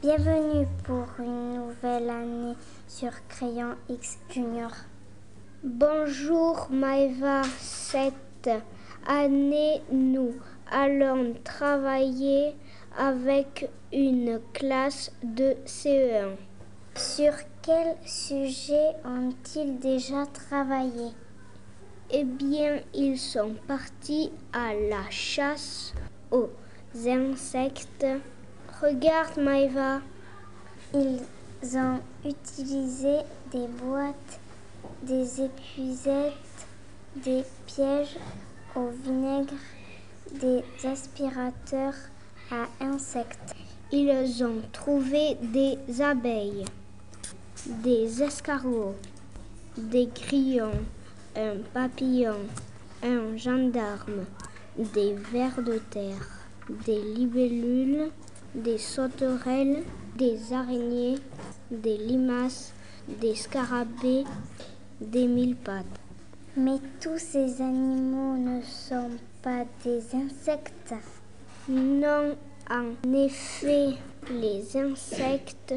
Bienvenue pour une nouvelle année sur Crayon X Junior. Bonjour Maëva, cette année nous allons travailler avec une classe de CE1. Sur quel sujet ont-ils déjà travaillé? Eh bien, ils sont partis à la chasse aux insectes. Regarde Maëva. Ils ont utilisé des boîtes, des épuisettes, des pièges au vinaigre, des aspirateurs à insectes. Ils ont trouvé des abeilles, des escargots, des grillons, un papillon, un gendarme, des vers de terre, des libellules, des sauterelles, des araignées, des limaces, des scarabées, des mille pattes. Mais tous ces animaux ne sont pas des insectes. Non, en effet, les insectes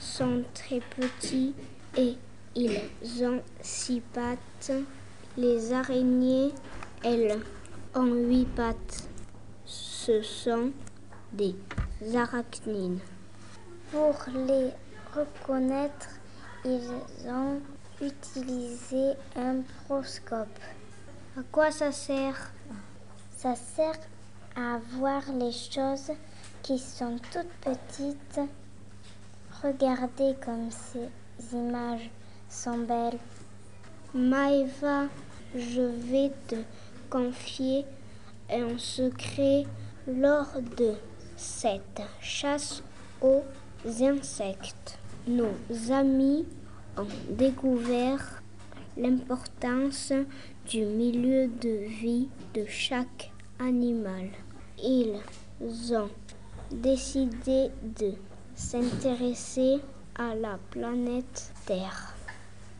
sont très petits et ils ont six pattes. Les araignées, elles, ont huit pattes. Ce sont des arachnides. Pour les reconnaître, ils ont utilisé un proscope. À quoi ça sert? Ça sert à voir les choses qui sont toutes petites. Regardez comme ces images sont belles. Maëva, je vais te confier un secret lors de cette chasse aux insectes. Nos amis ont découvert l'importance du milieu de vie de chaque animal. Ils ont décidé de s'intéresser à la planète Terre.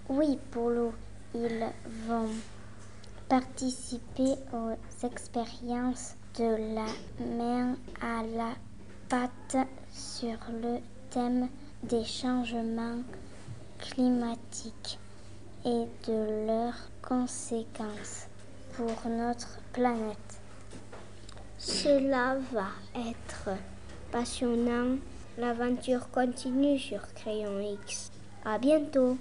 Oui, Polo, ils vont participer aux expériences de la main à la pâte sur le thème des changements climatiques et de leurs conséquences pour notre planète. Cela va être passionnant. L'aventure continue sur Crayon X. À bientôt.